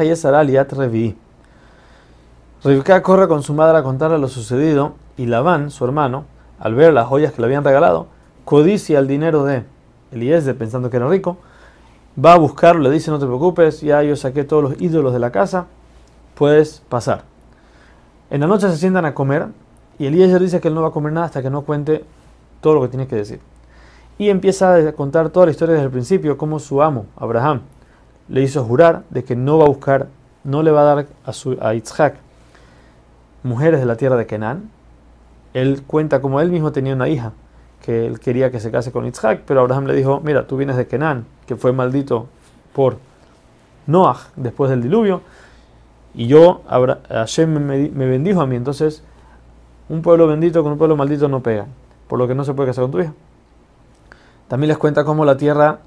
Hayesara Liat Revi. Rivka corre con su madre a contarle lo sucedido y Labán, su hermano, al ver las joyas que le habían regalado, codicia el dinero de Eliezer pensando que era rico, va a buscarlo, le dice no te preocupes, ya yo saqué todos los ídolos de la casa, puedes pasar. En la noche se sientan a comer y Eliezer dice que él no va a comer nada hasta que no cuente todo lo que tiene que decir. Y empieza a contar toda la historia desde el principio, cómo su amo, Abraham, le hizo jurar de que no va a buscar, no le va a dar a, su, a Yitzhak mujeres de la tierra de Canaán. Él cuenta como él mismo tenía una hija que él quería que se case con Yitzhak, pero Abraham le dijo, mira, tú vienes de Canaán, que fue maldito por Noah después del diluvio, y yo, Hashem me bendijo a mí, entonces un pueblo bendito con un pueblo maldito no pega, por lo que no se puede casar con tu hija. También les cuenta cómo la tierra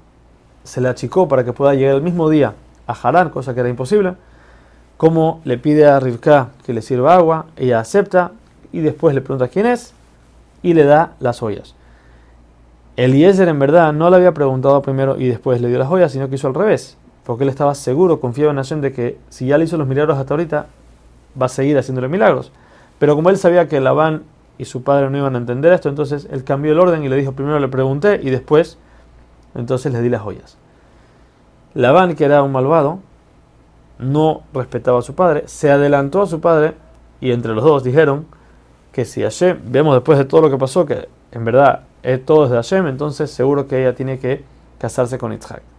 se le achicó para que pueda llegar el mismo día a Harán, cosa que era imposible, cómo le pide a Rivka que le sirva agua, ella acepta y después le pregunta quién es y le da las ollas. Eliezer en verdad no le había preguntado primero y después le dio las joyas, sino que hizo al revés, porque él estaba seguro, confiaba en Hashem de que si ya le hizo los milagros hasta ahorita, va a seguir haciéndole milagros. Pero como él sabía que Labán y su padre no iban a entender esto, entonces él cambió el orden y le dijo, primero le pregunté y después, entonces le di las joyas. Labán, que era un malvado, no respetaba a su padre, se adelantó a su padre y entre los dos dijeron que si Hashem, vemos después de todo lo que pasó, que en verdad es todo de Hashem, entonces seguro que ella tiene que casarse con Yitzhak.